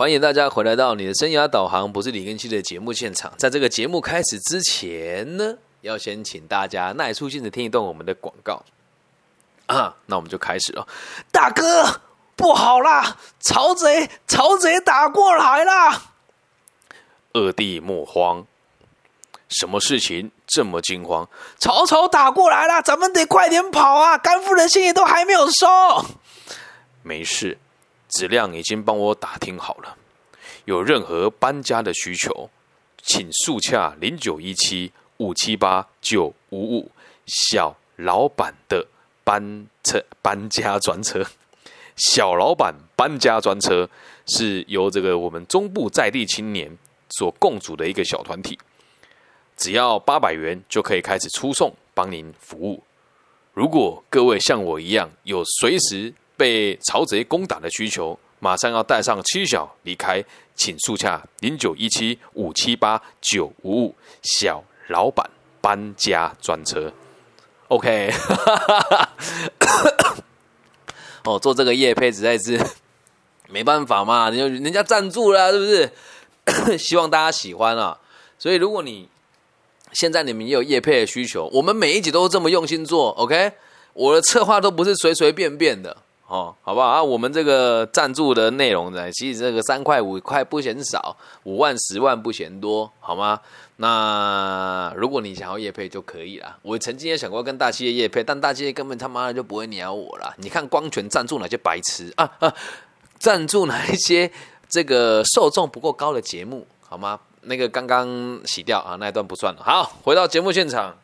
欢迎大家回来到你的生涯导航，不是李根熙的节目现场。在这个节目开始之前呢，要先请大家耐出心的听一段我们的广告啊。那我们就开始了。大哥，不好啦！曹贼，曹贼打过来啦！二弟莫慌，什么事情这么惊慌？曹操打过来了，咱们得快点跑啊！甘夫人信也都还没有收。没事。子亮已经帮我打听好了，有任何搬家的需求，请速洽零九一七五七八九五五小老板的搬车搬家专车。小老板搬家专车是由这个我们中部在地青年所共组的一个小团体，只要八百元就可以开始出送，帮您服务。如果各位像我一样有随时。被曹贼攻打的需求，马上要带上妻小离开，请速洽零九一七五七八九五五小老板搬家专车。OK，哦，做这个业配实在是没办法嘛，人人家赞助了，是不是？希望大家喜欢啊。所以如果你现在你们也有业配的需求，我们每一集都这么用心做。OK，我的策划都不是随随便便的。哦，好不好啊？我们这个赞助的内容呢，其实这个三块五块不嫌少，五万十万不嫌多，好吗？那如果你想要叶配就可以了。我曾经也想过跟大企业叶配，但大企业根本他妈的就不会鸟我了。你看光权赞助哪些白痴啊啊？赞助哪一些这个受众不够高的节目，好吗？那个刚刚洗掉啊，那一段不算了。好，回到节目现场。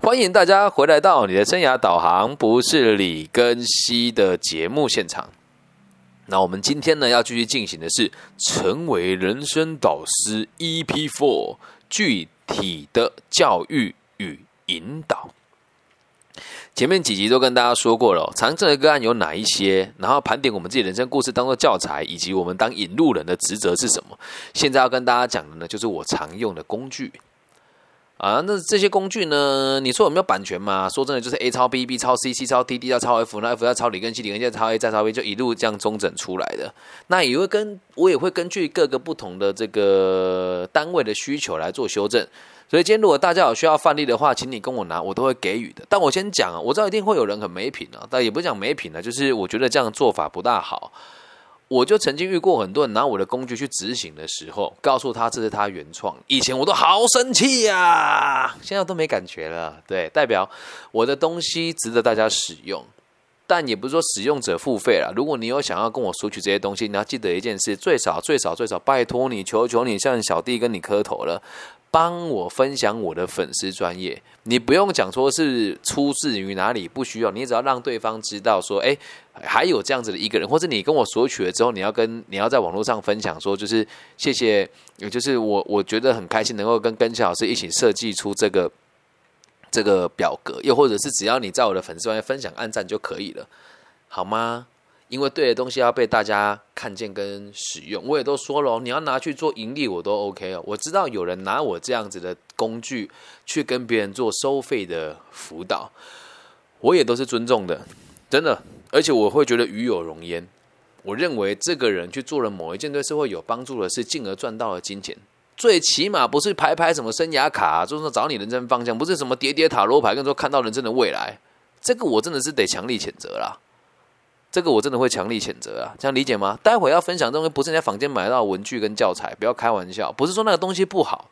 欢迎大家回来到你的生涯导航，不是李根熙的节目现场。那我们今天呢要继续进行的是成为人生导师 EP Four 具体的教育与引导。前面几集都跟大家说过了，常见的个案有哪一些，然后盘点我们自己人生故事当做教材，以及我们当引路人的职责是什么。现在要跟大家讲的呢，就是我常用的工具。啊，那这些工具呢？你说有没有版权嘛？说真的，就是 A 抄 B，B 抄 C，C 抄 D，D 要抄 F，那 F 要抄李根 C，李根再抄 A，再抄 B，就一路这样中整出来的。那也会跟我也会根据各个不同的这个单位的需求来做修正。所以今天如果大家有需要范例的话，请你跟我拿，我都会给予的。但我先讲啊，我知道一定会有人很没品啊，但也不是讲没品啊，就是我觉得这样做法不大好。我就曾经遇过很多人拿我的工具去执行的时候，告诉他这是他原创。以前我都好生气呀，现在都没感觉了。对，代表我的东西值得大家使用，但也不是说使用者付费了。如果你有想要跟我索取这些东西，你要记得一件事：最少、最少、最少，拜托你，求求你，向小弟跟你磕头了。帮我分享我的粉丝专业，你不用讲说是出自于哪里，不需要，你只要让对方知道说，哎，还有这样子的一个人，或者你跟我索取了之后，你要跟你要在网络上分享说，就是谢谢，也就是我我觉得很开心能够跟跟谢老师一起设计出这个这个表格，又或者是只要你在我的粉丝专业分享按赞就可以了，好吗？因为对的东西要被大家看见跟使用，我也都说了，你要拿去做盈利，我都 OK 哦。我知道有人拿我这样子的工具去跟别人做收费的辅导，我也都是尊重的，真的。而且我会觉得与有荣焉。我认为这个人去做了某一件对社会有帮助的事，进而赚到了金钱，最起码不是拍拍什么生涯卡，就是说找你人生方向，不是什么叠叠塔罗牌，跟说看到人生的未来，这个我真的是得强力谴责啦。这个我真的会强力谴责啊，这样理解吗？待会要分享东西不是在房间买到文具跟教材，不要开玩笑。不是说那个东西不好，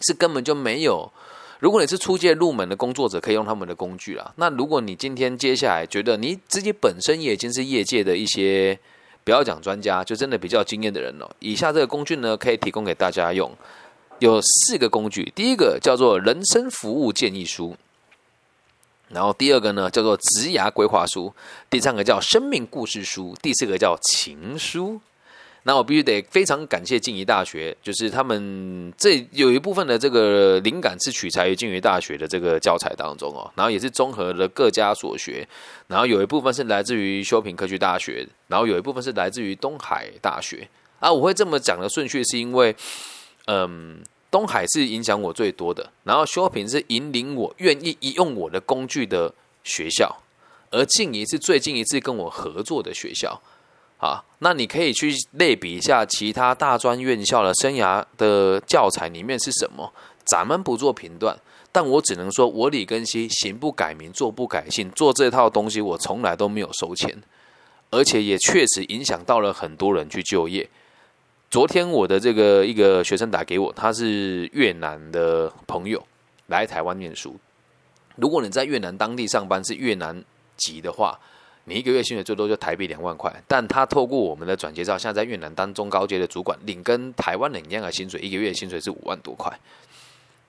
是根本就没有。如果你是初阶入门的工作者，可以用他们的工具啦。那如果你今天接下来觉得你自己本身也已经是业界的一些，不要讲专家，就真的比较经验的人了。以下这个工具呢，可以提供给大家用。有四个工具，第一个叫做人生服务建议书。然后第二个呢，叫做职涯规划书；第三个叫生命故事书；第四个叫情书。那我必须得非常感谢静宜大学，就是他们这有一部分的这个灵感是取材于静宜大学的这个教材当中哦。然后也是综合了各家所学，然后有一部分是来自于修平科技大学，然后有一部分是来自于东海大学。啊，我会这么讲的顺序是因为，嗯。东海是影响我最多的，然后修平是引领我愿意一用我的工具的学校，而静怡是最近一次跟我合作的学校。好，那你可以去类比一下其他大专院校的生涯的教材里面是什么。咱们不做评断，但我只能说，我李根熙行不改名，坐不改姓，做这套东西我从来都没有收钱，而且也确实影响到了很多人去就业。昨天我的这个一个学生打给我，他是越南的朋友来台湾念书。如果你在越南当地上班是越南籍的话，你一个月薪水最多就台币两万块。但他透过我们的转介绍，现在在越南当中高阶的主管，领跟台湾人一样的薪水，一个月薪水是五万多块。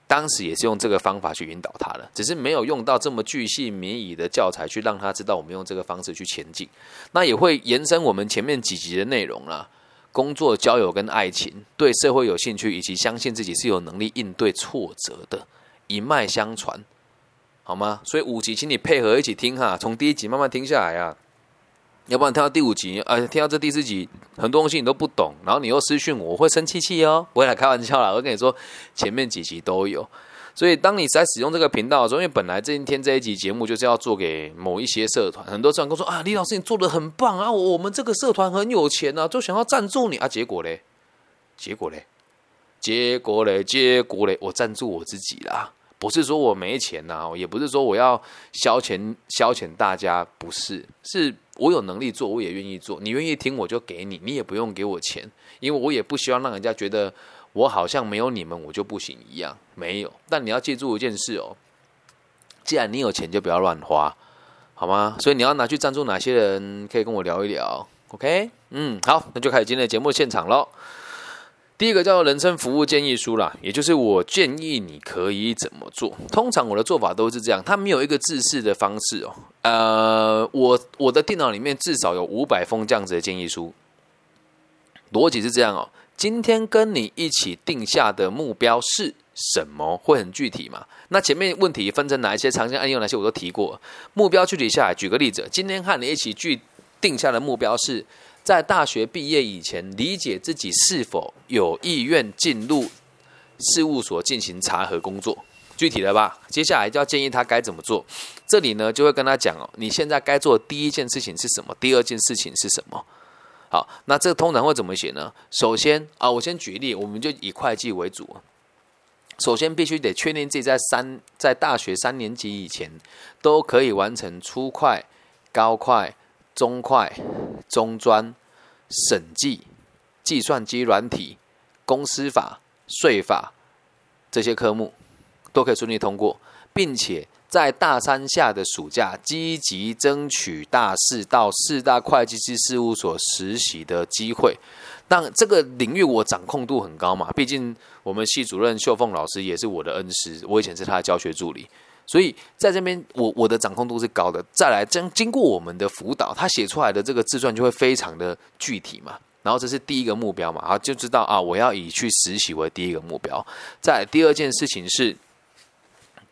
当时也是用这个方法去引导他的，只是没有用到这么巨细靡遗的教材去让他知道我们用这个方式去前进。那也会延伸我们前面几集的内容啦，工作、交友跟爱情，对社会有兴趣，以及相信自己是有能力应对挫折的，一脉相传。好吗？所以五集，请你配合一起听哈，从第一集慢慢听下来啊，要不然听到第五集，呃，听到这第四集，很多东西你都不懂，然后你又私讯我，我会生气气哦。不会来开玩笑啦，我跟你说，前面几集都有。所以当你在使用这个频道的时候，因为本来这一天这一集节目就是要做给某一些社团，很多社团跟我说啊，李老师你做的很棒啊，我们这个社团很有钱啊，就想要赞助你啊，结果嘞，结果嘞，结果嘞，结果嘞，我赞助我自己啦。不是说我没钱呐，也不是说我要消遣消遣大家，不是，是我有能力做，我也愿意做。你愿意听，我就给你，你也不用给我钱，因为我也不希望让人家觉得我好像没有你们我就不行一样。没有，但你要记住一件事哦，既然你有钱，就不要乱花，好吗？所以你要拿去赞助哪些人，可以跟我聊一聊。OK，嗯，好，那就开始今天的节目现场喽。第一个叫做人生服务建议书啦，也就是我建议你可以怎么做。通常我的做法都是这样，它没有一个自式的方式哦。呃，我我的电脑里面至少有五百封这样子的建议书。逻辑是这样哦，今天跟你一起定下的目标是什么？会很具体嘛？那前面问题分成哪一些常见案例，有哪些我都提过。目标具体下来，举个例子，今天和你一起具定下的目标是。在大学毕业以前，理解自己是否有意愿进入事务所进行查核工作，具体的吧。接下来就要建议他该怎么做。这里呢，就会跟他讲哦，你现在该做的第一件事情是什么？第二件事情是什么？好，那这个通常会怎么写呢？首先啊，我先举例，我们就以会计为主。首先，必须得确定自己在三在大学三年级以前都可以完成初会、高会。中快、中专、审计、计算机软体、公司法、税法这些科目都可以顺利通过，并且在大三下的暑假积极争取大四到四大会计师事务所实习的机会。但这个领域我掌控度很高嘛，毕竟我们系主任秀凤老师也是我的恩师，我以前是他的教学助理。所以在这边，我我的掌控度是高的。再来，经经过我们的辅导，他写出来的这个自传就会非常的具体嘛。然后这是第一个目标嘛，啊，就知道啊，我要以去实习为第一个目标。在第二件事情是，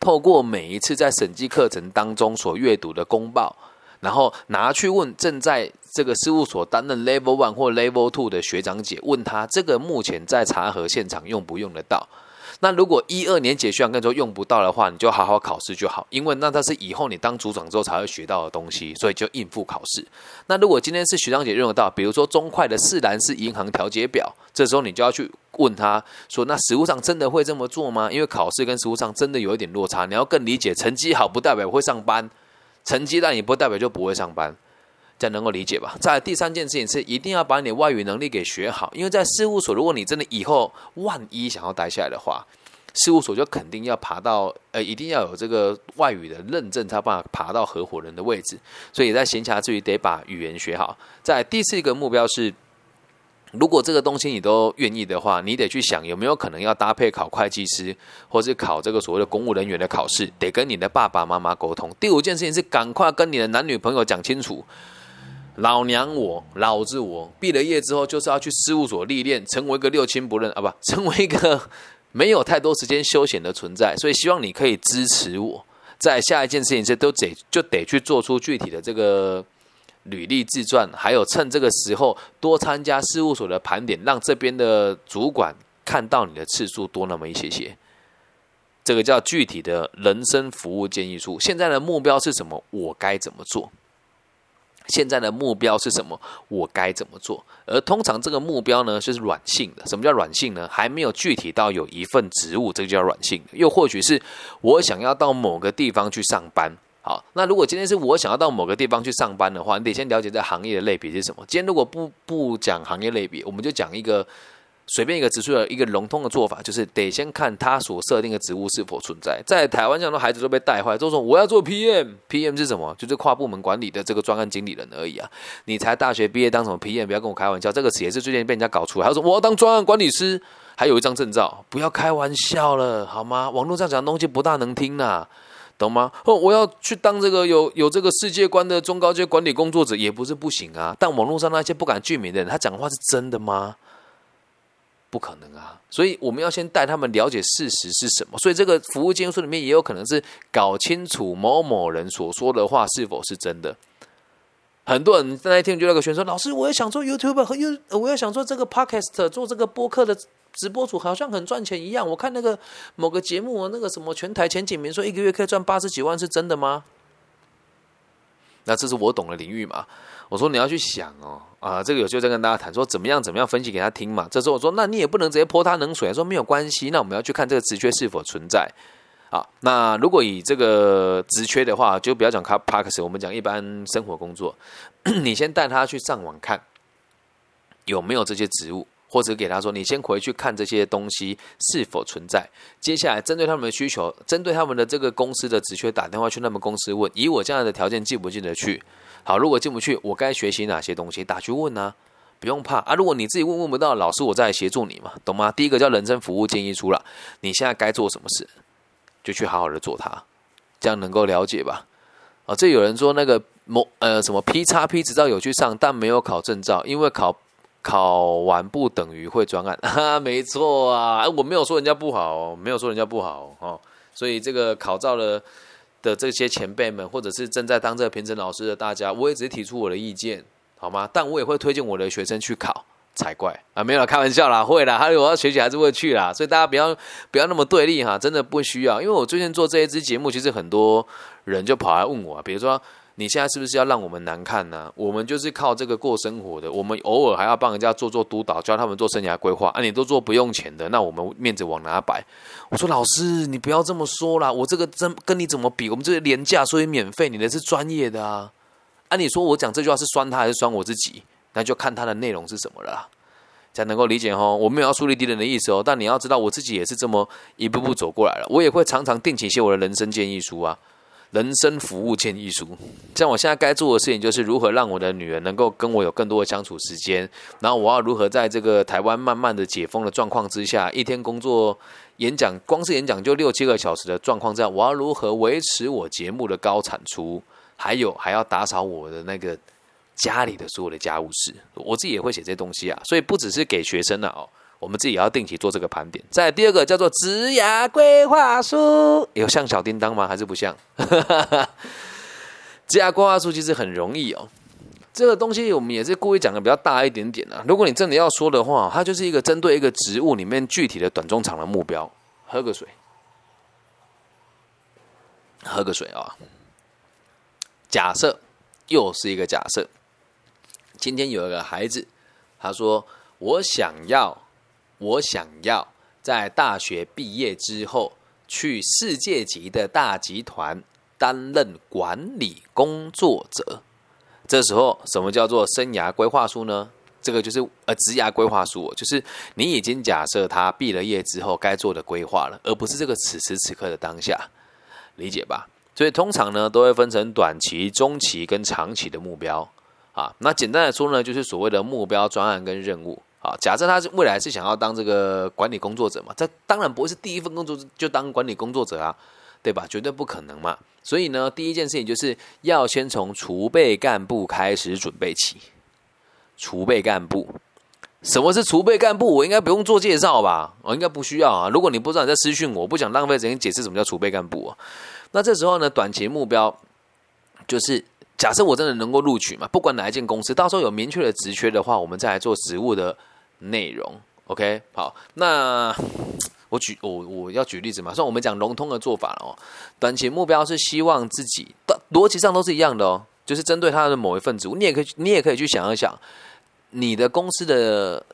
透过每一次在审计课程当中所阅读的公报，然后拿去问正在这个事务所担任 Level One 或 Level Two 的学长姐，问他这个目前在查核现场用不用得到。那如果一二年级学长跟说用不到的话，你就好好考试就好，因为那它是以后你当组长之后才会学到的东西，所以就应付考试。那如果今天是学长姐用得到，比如说中快的四栏式银行调节表，这时候你就要去问他说：“那实务上真的会这么做吗？”因为考试跟实务上真的有一点落差，你要更理解，成绩好不代表会上班，成绩烂也不代表就不会上班。这能够理解吧？在第三件事情是，一定要把你外语能力给学好，因为在事务所，如果你真的以后万一想要待下来的话，事务所就肯定要爬到呃，一定要有这个外语的认证，才办法爬到合伙人的位置。所以在闲暇之余，得把语言学好。在第四个目标是，如果这个东西你都愿意的话，你得去想有没有可能要搭配考会计师，或是考这个所谓的公务人员的考试，得跟你的爸爸妈妈沟通。第五件事情是，赶快跟你的男女朋友讲清楚。老娘我老子我毕了业之后就是要去事务所历练，成为一个六亲不认啊，不 成为一个 没有太多时间休闲的存在。所以希望你可以支持我，在下一件事情是都得就得去做出具体的这个履历自传，还有趁这个时候多参加事务所的盘点，让这边的主管看到你的次数多那么一些些。这个叫具体的人生服务建议书。现在的目标是什么？我该怎么做？现在的目标是什么？我该怎么做？而通常这个目标呢，就是软性的。什么叫软性呢？还没有具体到有一份职务，这个叫软性的。又或许是我想要到某个地方去上班。好，那如果今天是我想要到某个地方去上班的话，你得先了解这行业的类别是什么。今天如果不不讲行业类别，我们就讲一个。随便一个职位的一个笼统的做法，就是得先看他所设定的职务是否存在。在台湾，这样的孩子都被带坏，都说我要做 PM，PM 是什么？就是跨部门管理的这个专案经理人而已啊！你才大学毕业当什么 PM？不要跟我开玩笑，这个词也是最近被人家搞出来。他说我要当专案管理师，还有一张证照，不要开玩笑了好吗？网络上讲的东西不大能听呐，懂吗？哦，我要去当这个有有这个世界观的中高阶管理工作者，也不是不行啊。但网络上那些不敢具名的人，他讲的话是真的吗？不可能啊！所以我们要先带他们了解事实是什么。所以这个服务建议书里面也有可能是搞清楚某某人所说的话是否是真的。很多人在那一天就那个选说：“老师，我也想做 YouTube 和 You，我也想做这个 Podcast，做这个播客的直播主，好像很赚钱一样。我看那个某个节目，那个什么全台前几名说一个月可以赚八十几万，是真的吗？”那这是我懂的领域嘛？我说你要去想哦，啊，这个有时候在跟大家谈说怎么样怎么样分析给他听嘛。这时候我说，那你也不能直接泼他冷水，说没有关系。那我们要去看这个职缺是否存在。好，那如果以这个职缺的话，就不要讲卡 parks，我们讲一般生活工作，你先带他去上网看有没有这些职务。或者给他说，你先回去看这些东西是否存在。接下来针对他们的需求，针对他们的这个公司的职缺，打电话去他们公司问：以我这样的条件进不进得去？好，如果进不去，我该学习哪些东西？打去问呢？不用怕啊！如果你自己问问不到，老师我再来协助你嘛，懂吗？第一个叫人生服务建议书了，你现在该做什么事，就去好好的做它，这样能够了解吧？啊，这有人说那个某呃什么 P 叉 P 执照有去上，但没有考证照，因为考。考完不等于会专案，哈，没错啊，我没有说人家不好，没有说人家不好哦，所以这个考照了的这些前辈们，或者是正在当这个评审老师的大家，我也只是提出我的意见，好吗？但我也会推荐我的学生去考，才怪啊！没有开玩笑啦，会啦，还有我要学习还是会去啦，所以大家不要不要那么对立哈，真的不需要，因为我最近做这一支节目，其实很多人就跑来问我，比如说。你现在是不是要让我们难看呢？我们就是靠这个过生活的，我们偶尔还要帮人家做做督导，教他们做生涯规划啊！你都做不用钱的，那我们面子往哪摆？我说老师，你不要这么说啦，我这个真跟你怎么比？我们这是廉价，所以免费，你的是专业的啊！啊，你说我讲这句话是酸他还是酸我自己？那就看他的内容是什么了，才能够理解哦。我没有要树立敌人的意思哦，但你要知道，我自己也是这么一步步走过来了，我也会常常定期写我的人生建议书啊。人生服务建议书，像我现在该做的事情就是如何让我的女儿能够跟我有更多的相处时间，然后我要如何在这个台湾慢慢的解封的状况之下，一天工作演讲，光是演讲就六七个小时的状况下，我要如何维持我节目的高产出，还有还要打扫我的那个家里的所有的家务事，我自己也会写这些东西啊，所以不只是给学生了哦。我们自己也要定期做这个盘点。再第二个叫做职涯规划书，有像小叮当吗？还是不像？职涯规划书其实很容易哦。这个东西我们也是故意讲的比较大一点点啊。如果你真的要说的话，它就是一个针对一个职务里面具体的短中长的目标。喝个水，喝个水啊。假设又是一个假设，今天有一个孩子，他说：“我想要。”我想要在大学毕业之后去世界级的大集团担任管理工作者。这时候，什么叫做生涯规划书呢？这个就是呃，职涯规划书，就是你已经假设他毕了业之后该做的规划了，而不是这个此时此刻的当下，理解吧？所以通常呢，都会分成短期、中期跟长期的目标啊。那简单来说呢，就是所谓的目标专案跟任务。啊，假设他是未来是想要当这个管理工作者嘛，这当然不会是第一份工作就当管理工作者啊，对吧？绝对不可能嘛。所以呢，第一件事情就是要先从储备干部开始准备起。储备干部，什么是储备干部？我应该不用做介绍吧？我应该不需要啊。如果你不知道，你在私讯我，不想浪费时间解释什么叫储备干部啊。那这时候呢，短期目标就是。假设我真的能够录取嘛？不管哪一间公司，到时候有明确的职缺的话，我们再来做职务的内容。OK，好，那我举我我要举例子嘛？算我们讲笼统的做法了哦。短期目标是希望自己的逻辑上都是一样的哦。就是针对他的某一份职务，你也可以，你也可以去想一想，你的公司的，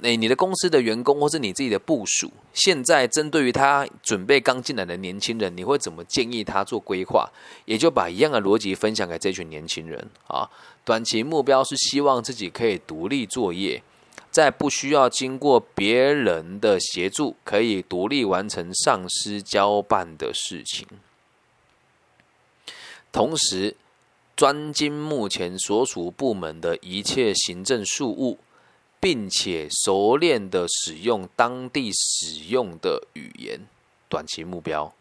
诶，你的公司的员工或是你自己的部署，现在针对于他准备刚进来的年轻人，你会怎么建议他做规划？也就把一样的逻辑分享给这群年轻人啊。短期目标是希望自己可以独立作业。在不需要经过别人的协助，可以独立完成上司交办的事情。同时，专精目前所属部门的一切行政事务，并且熟练的使用当地使用的语言。短期目标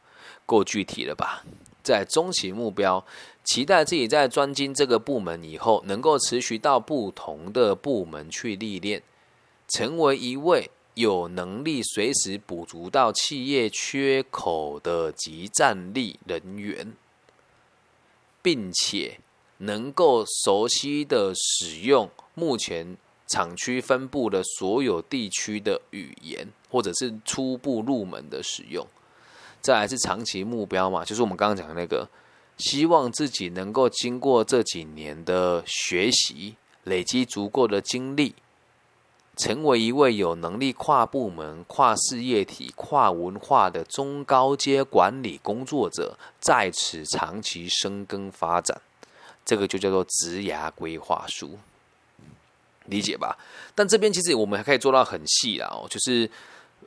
够具体了吧？在中期目标，期待自己在专精这个部门以后，能够持续到不同的部门去历练。成为一位有能力随时补足到企业缺口的集战力人员，并且能够熟悉的使用目前厂区分布的所有地区的语言，或者是初步入门的使用。再来是长期目标嘛，就是我们刚刚讲的那个，希望自己能够经过这几年的学习，累积足够的经历。成为一位有能力跨部门、跨事业体、跨文化的中高阶管理工作者，在此长期深耕发展，这个就叫做职涯规划书，理解吧？但这边其实我们还可以做到很细啦，哦，就是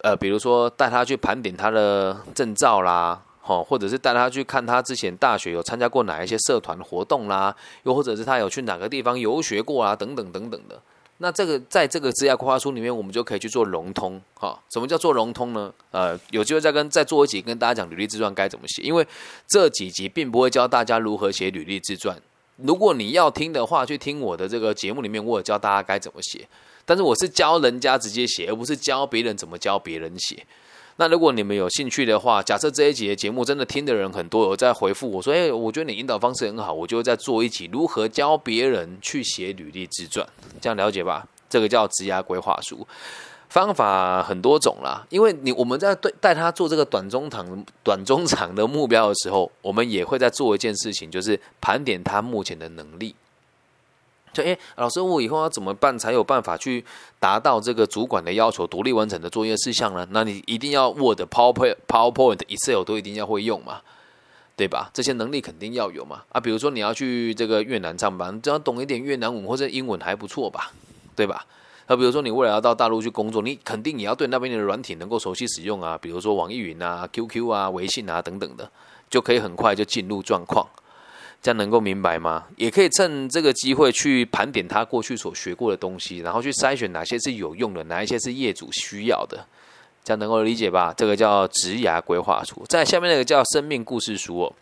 呃，比如说带他去盘点他的证照啦，哦，或者是带他去看他之前大学有参加过哪一些社团活动啦，又或者是他有去哪个地方游学过啊，等等等等的。那这个在这个职业规划书里面，我们就可以去做融通，哈。什么叫做融通呢？呃，有机会再跟再做一集，跟大家讲履历自传该怎么写。因为这几集并不会教大家如何写履历自传。如果你要听的话，去听我的这个节目里面，我有教大家该怎么写。但是我是教人家直接写，而不是教别人怎么教别人写。那如果你们有兴趣的话，假设这一集的节目真的听的人很多，有在回复我说：“哎，我觉得你引导方式很好，我就会再做一集如何教别人去写履历自传。”这样了解吧？这个叫职涯规划书，方法很多种啦。因为你我们在对带他做这个短中长、短中长的目标的时候，我们也会在做一件事情，就是盘点他目前的能力。就诶，老师，我以后要怎么办才有办法去达到这个主管的要求，独立完成的作业事项呢？那你一定要 Word、PowerPoint、PowerPoint、Excel 都一定要会用嘛，对吧？这些能力肯定要有嘛。啊，比如说你要去这个越南上班，只要懂一点越南文或者英文还不错吧，对吧？那比如说你未来要到大陆去工作，你肯定也要对那边的软体能够熟悉使用啊，比如说网易云啊、QQ 啊、微信啊等等的，就可以很快就进入状况。这样能够明白吗？也可以趁这个机会去盘点他过去所学过的东西，然后去筛选哪些是有用的，哪一些是业主需要的。这样能够理解吧？这个叫职涯规划书。在下面那个叫生命故事书哦，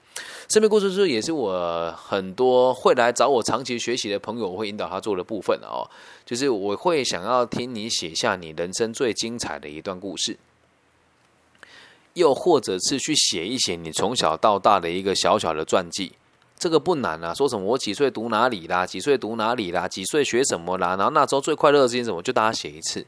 生命故事书也是我很多会来找我长期学习的朋友，我会引导他做的部分哦。就是我会想要听你写下你人生最精彩的一段故事，又或者是去写一写你从小到大的一个小小的传记。这个不难啊，说什么我几岁读哪里啦，几岁读哪里啦，几岁学什么啦，然后那时候最快乐的事情什么，就大家写一次，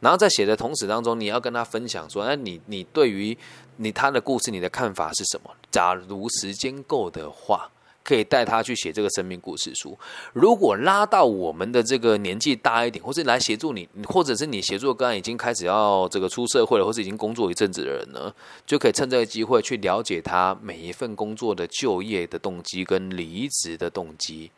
然后在写的同时当中，你要跟他分享说，哎，你你对于你他的故事，你的看法是什么？假如时间够的话。可以带他去写这个生命故事书。如果拉到我们的这个年纪大一点，或是来协助你，或者是你协助刚刚已经开始要这个出社会了，或是已经工作一阵子的人呢，就可以趁这个机会去了解他每一份工作的就业的动机跟离职的动机，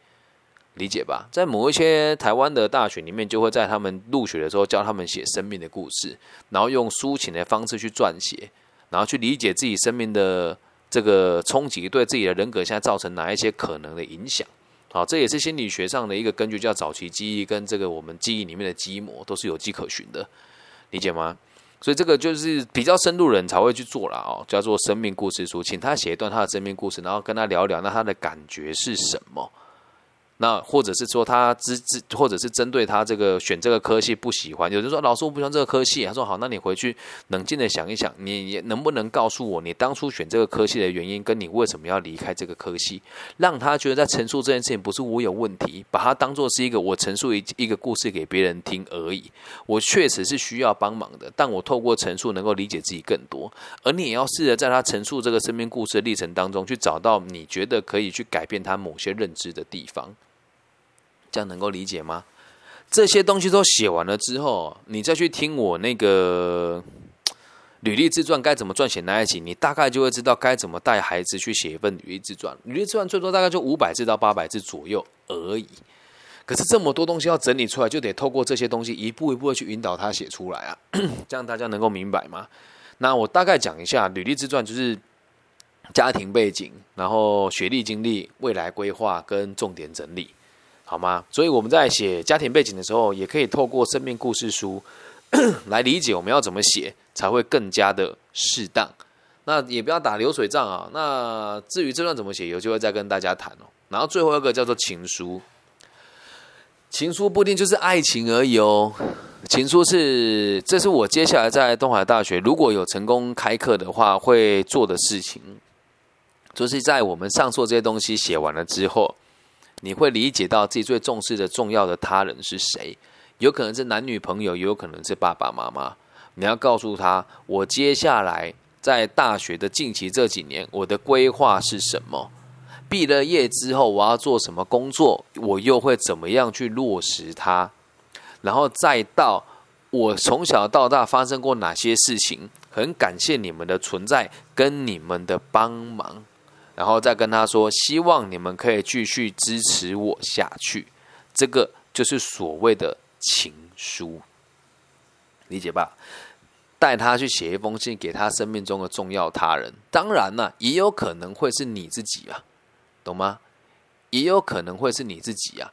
理解吧？在某一些台湾的大学里面，就会在他们入学的时候教他们写生命的故事，然后用抒情的方式去撰写，然后去理解自己生命的。这个冲击对自己的人格现在造成哪一些可能的影响？好，这也是心理学上的一个根据，叫早期记忆跟这个我们记忆里面的基模都是有迹可循的，理解吗？所以这个就是比较深入人才会去做了哦，叫做生命故事书，请他写一段他的生命故事，然后跟他聊聊，那他的感觉是什么？那或者是说他之之，或者是针对他这个选这个科系不喜欢，有人说老师我不喜欢这个科系，他说好，那你回去冷静的想一想，你能不能告诉我你当初选这个科系的原因，跟你为什么要离开这个科系，让他觉得在陈述这件事情不是我有问题，把它当做是一个我陈述一一个故事给别人听而已。我确实是需要帮忙的，但我透过陈述能够理解自己更多，而你也要试着在他陈述这个生命故事的历程当中，去找到你觉得可以去改变他某些认知的地方。这样能够理解吗？这些东西都写完了之后，你再去听我那个履历自传该怎么撰写那一集，你大概就会知道该怎么带孩子去写一份履历自传。履历自传最多大概就五百字到八百字左右而已。可是这么多东西要整理出来，就得透过这些东西一步一步的去引导他写出来啊。这样大家能够明白吗？那我大概讲一下履历自传，就是家庭背景，然后学历经历、未来规划跟重点整理。好吗？所以我们在写家庭背景的时候，也可以透过生命故事书 来理解我们要怎么写才会更加的适当。那也不要打流水账啊。那至于这段怎么写，有机会再跟大家谈哦。然后最后一个叫做情书，情书不一定就是爱情而已哦。情书是，这是我接下来在东海大学如果有成功开课的话会做的事情，就是在我们上述这些东西写完了之后。你会理解到自己最重视的重要的他人是谁，有可能是男女朋友，也有可能是爸爸妈妈。你要告诉他，我接下来在大学的近期这几年，我的规划是什么？毕了业之后，我要做什么工作？我又会怎么样去落实它？然后再到我从小到大发生过哪些事情？很感谢你们的存在跟你们的帮忙。然后再跟他说，希望你们可以继续支持我下去，这个就是所谓的情书，理解吧？带他去写一封信给他生命中的重要他人，当然呢，也有可能会是你自己啊，懂吗？也有可能会是你自己啊。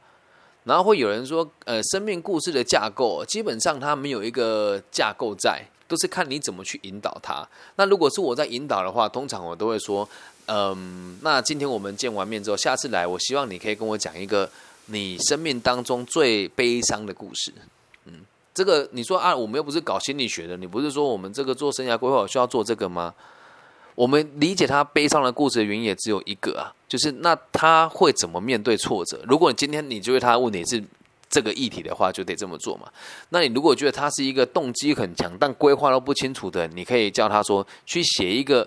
然后会有人说，呃，生命故事的架构基本上它没有一个架构在，都是看你怎么去引导他。那如果是我在引导的话，通常我都会说。嗯，那今天我们见完面之后，下次来，我希望你可以跟我讲一个你生命当中最悲伤的故事。嗯，这个你说啊，我们又不是搞心理学的，你不是说我们这个做生涯规划需要做这个吗？我们理解他悲伤的故事的原因也只有一个啊，就是那他会怎么面对挫折？如果你今天你觉得他问题是这个议题的话，就得这么做嘛。那你如果觉得他是一个动机很强但规划都不清楚的，你可以叫他说去写一个。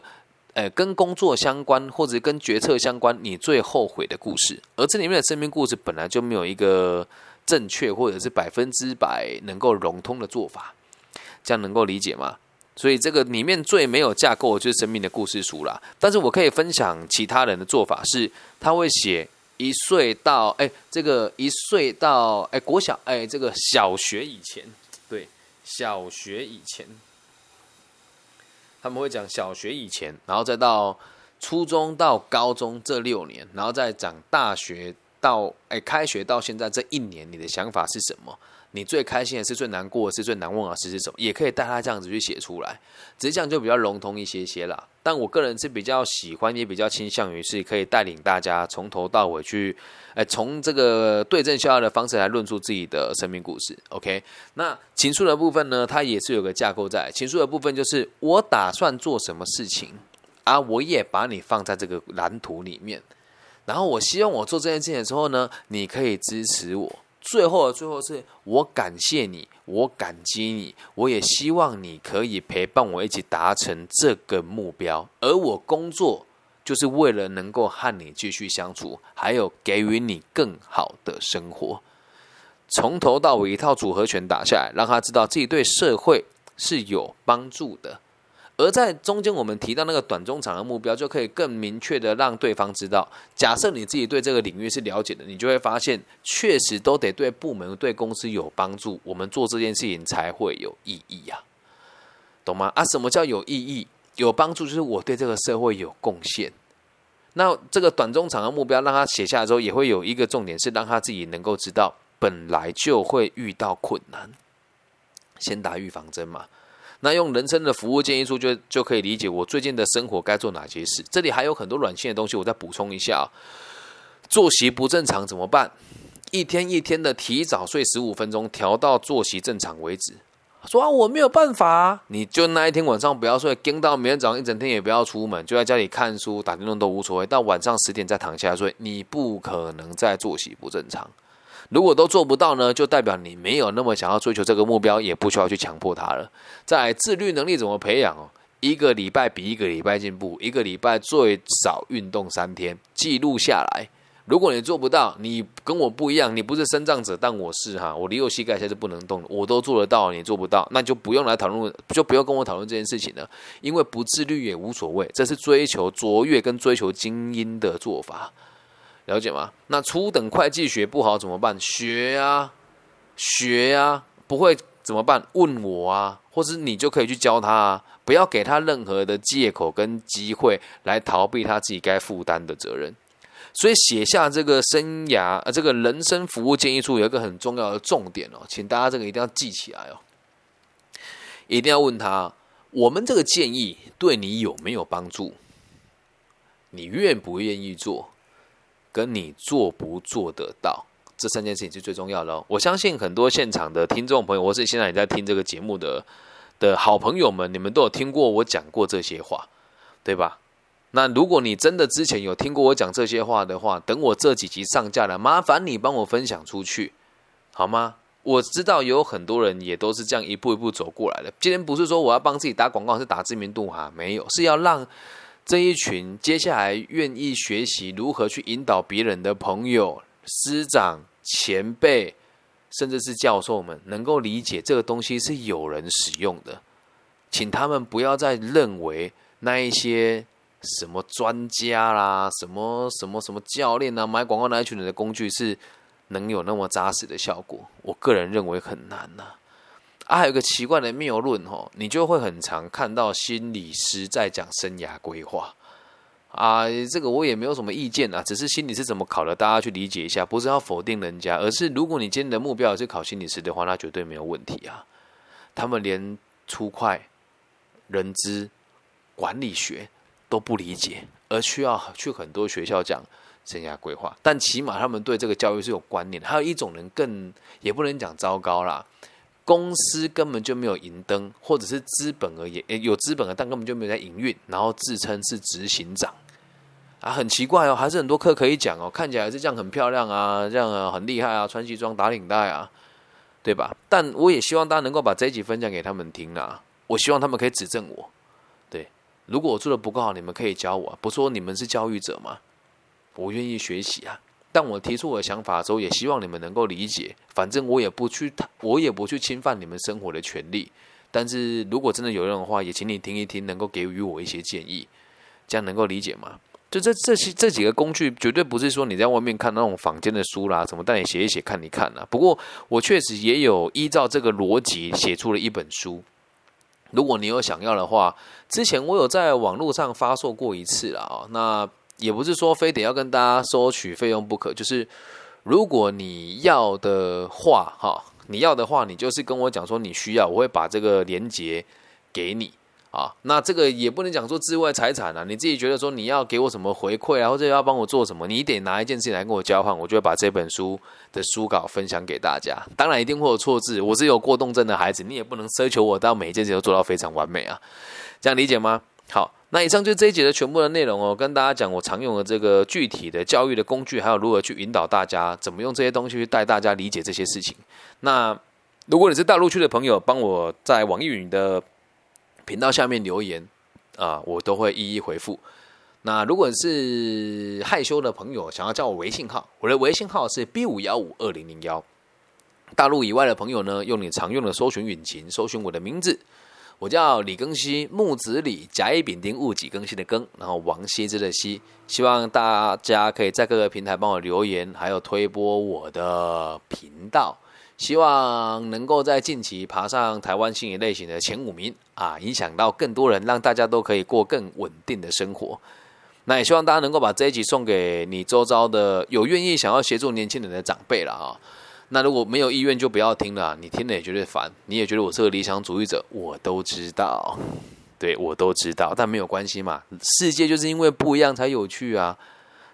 呃，跟工作相关或者跟决策相关，你最后悔的故事。而这里面的生命故事本来就没有一个正确或者是百分之百能够融通的做法，这样能够理解吗？所以这个里面最没有架构就是生命的故事书啦。但是我可以分享其他人的做法，是他会写一岁到哎，这个一岁到哎国小哎，这个小学以前，对，小学以前。他们会讲小学以前，然后再到初中到高中这六年，然后再讲大学到哎开学到现在这一年，你的想法是什么？你最开心的是最难过的是最难忘的事是什么？也可以带他这样子去写出来，只是这样就比较笼统一些些啦。但我个人是比较喜欢，也比较倾向于是可以带领大家从头到尾去，哎，从这个对症下药的方式来论述自己的生命故事。OK，那情书的部分呢，它也是有个架构在。情书的部分就是我打算做什么事情啊，我也把你放在这个蓝图里面，然后我希望我做这件事情的时候呢，你可以支持我。最后的最后，是我感谢你，我感激你，我也希望你可以陪伴我一起达成这个目标。而我工作就是为了能够和你继续相处，还有给予你更好的生活。从头到尾一套组合拳打下来，让他知道自己对社会是有帮助的。而在中间，我们提到那个短中长的目标，就可以更明确的让对方知道。假设你自己对这个领域是了解的，你就会发现，确实都得对部门、对公司有帮助，我们做这件事情才会有意义呀，懂吗？啊，什么叫有意义、有帮助？就是我对这个社会有贡献。那这个短中长的目标，让他写下来之后，也会有一个重点，是让他自己能够知道，本来就会遇到困难，先打预防针嘛。那用人生的服务建议书就就可以理解我最近的生活该做哪些事。这里还有很多软性的东西，我再补充一下。作息不正常怎么办？一天一天的提早睡十五分钟，调到作息正常为止。说啊，我没有办法，你就那一天晚上不要睡，跟到明天早上一整天也不要出门，就在家里看书、打电动都无所谓。到晚上十点再躺下睡，你不可能再作息不正常。如果都做不到呢，就代表你没有那么想要追求这个目标，也不需要去强迫他了。在自律能力怎么培养哦？一个礼拜比一个礼拜进步，一个礼拜最少运动三天，记录下来。如果你做不到，你跟我不一样，你不是生长者，但我是哈，我离右膝盖现在是不能动的，我都做得到，你做不到，那就不用来讨论，就不要跟我讨论这件事情了，因为不自律也无所谓，这是追求卓越跟追求精英的做法，了解吗？那初等会计学不好怎么办？学呀，学呀，不会怎么办？问我啊，或是你就可以去教他啊，不要给他任何的借口跟机会来逃避他自己该负担的责任。所以写下这个生涯呃，这个人生服务建议书有一个很重要的重点哦，请大家这个一定要记起来哦，一定要问他：我们这个建议对你有没有帮助？你愿不愿意做？跟你做不做得到？这三件事情是最重要的哦。我相信很多现场的听众朋友，或是现在也在听这个节目的的好朋友们，你们都有听过我讲过这些话，对吧？那如果你真的之前有听过我讲这些话的话，等我这几集上架了，麻烦你帮我分享出去，好吗？我知道有很多人也都是这样一步一步走过来的。今天不是说我要帮自己打广告，是打知名度哈，没有，是要让这一群接下来愿意学习如何去引导别人的朋友、师长、前辈，甚至是教授们，能够理解这个东西是有人使用的，请他们不要再认为那一些。什么专家啦，什么什么什么教练啊，买广告那一群人的工具是能有那么扎实的效果？我个人认为很难呐。啊还有个奇怪的谬论哦，你就会很常看到心理师在讲生涯规划啊，这个我也没有什么意见啊，只是心理是怎么考的，大家去理解一下，不是要否定人家，而是如果你今天的目标是考心理师的话，那绝对没有问题啊。他们连粗快人资管理学。都不理解，而需要去很多学校讲生涯规划，但起码他们对这个教育是有观念。还有一种人更也不能讲糟糕啦，公司根本就没有银灯，或者是资本而言有资本的，但根本就没有在营运，然后自称是执行长啊，很奇怪哦，还是很多课可以讲哦，看起来是这样很漂亮啊，这样啊很厉害啊，穿西装打领带啊，对吧？但我也希望大家能够把这一集分享给他们听啊，我希望他们可以指正我。对如果我做的不够好，你们可以教我。不说你们是教育者吗？我愿意学习啊。但我提出我的想法的时候，也希望你们能够理解。反正我也不去，我也不去侵犯你们生活的权利。但是如果真的有用的话，也请你听一听，能够给予我一些建议，这样能够理解吗？就这这些这几个工具，绝对不是说你在外面看那种坊间的书啦，什么带你写一写看一看啊。不过我确实也有依照这个逻辑写出了一本书。如果你有想要的话，之前我有在网络上发售过一次了啊。那也不是说非得要跟大家收取费用不可，就是如果你要的话，哈，你要的话，你就是跟我讲说你需要，我会把这个链接给你。啊，那这个也不能讲说自外财产啊，你自己觉得说你要给我什么回馈啊，或者要帮我做什么，你得拿一件事情来跟我交换，我就会把这本书的书稿分享给大家。当然一定会有错字，我是有过动症的孩子，你也不能奢求我到每一件事都做到非常完美啊，这样理解吗？好，那以上就是这一节的全部的内容哦，跟大家讲我常用的这个具体的教育的工具，还有如何去引导大家怎么用这些东西去带大家理解这些事情。那如果你是大陆区的朋友，帮我在网易云的。频道下面留言啊，我都会一一回复。那如果是害羞的朋友，想要叫我微信号，我的微信号是 B 五幺五二零零幺。大陆以外的朋友呢，用你常用的搜寻引擎搜寻我的名字，我叫李庚希，木子李，甲乙丙丁戊己庚辛的庚，然后王羲之的羲。希望大家可以在各个平台帮我留言，还有推播我的频道。希望能够在近期爬上台湾心理类型的前五名啊，影响到更多人，让大家都可以过更稳定的生活。那也希望大家能够把这一集送给你周遭的有愿意想要协助年轻人的长辈了啊。那如果没有意愿就不要听了，你听了也觉得烦，你也觉得我是个理想主义者，我都知道，对我都知道，但没有关系嘛，世界就是因为不一样才有趣啊。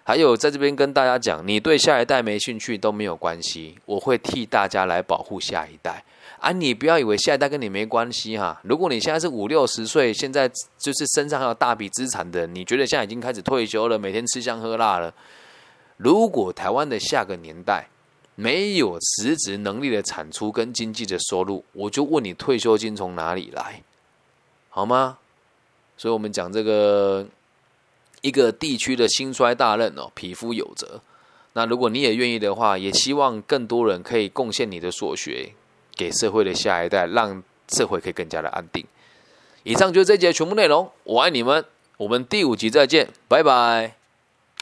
还有在这边跟大家讲，你对下一代没兴趣都没有关系，我会替大家来保护下一代啊！你不要以为下一代跟你没关系哈。如果你现在是五六十岁，现在就是身上还有大笔资产的，你觉得现在已经开始退休了，每天吃香喝辣了。如果台湾的下个年代没有实质能力的产出跟经济的收入，我就问你退休金从哪里来，好吗？所以，我们讲这个。一个地区的兴衰大任哦，匹夫有责。那如果你也愿意的话，也希望更多人可以贡献你的所学给社会的下一代，让社会可以更加的安定。以上就是这节全部内容，我爱你们，我们第五集再见，拜拜。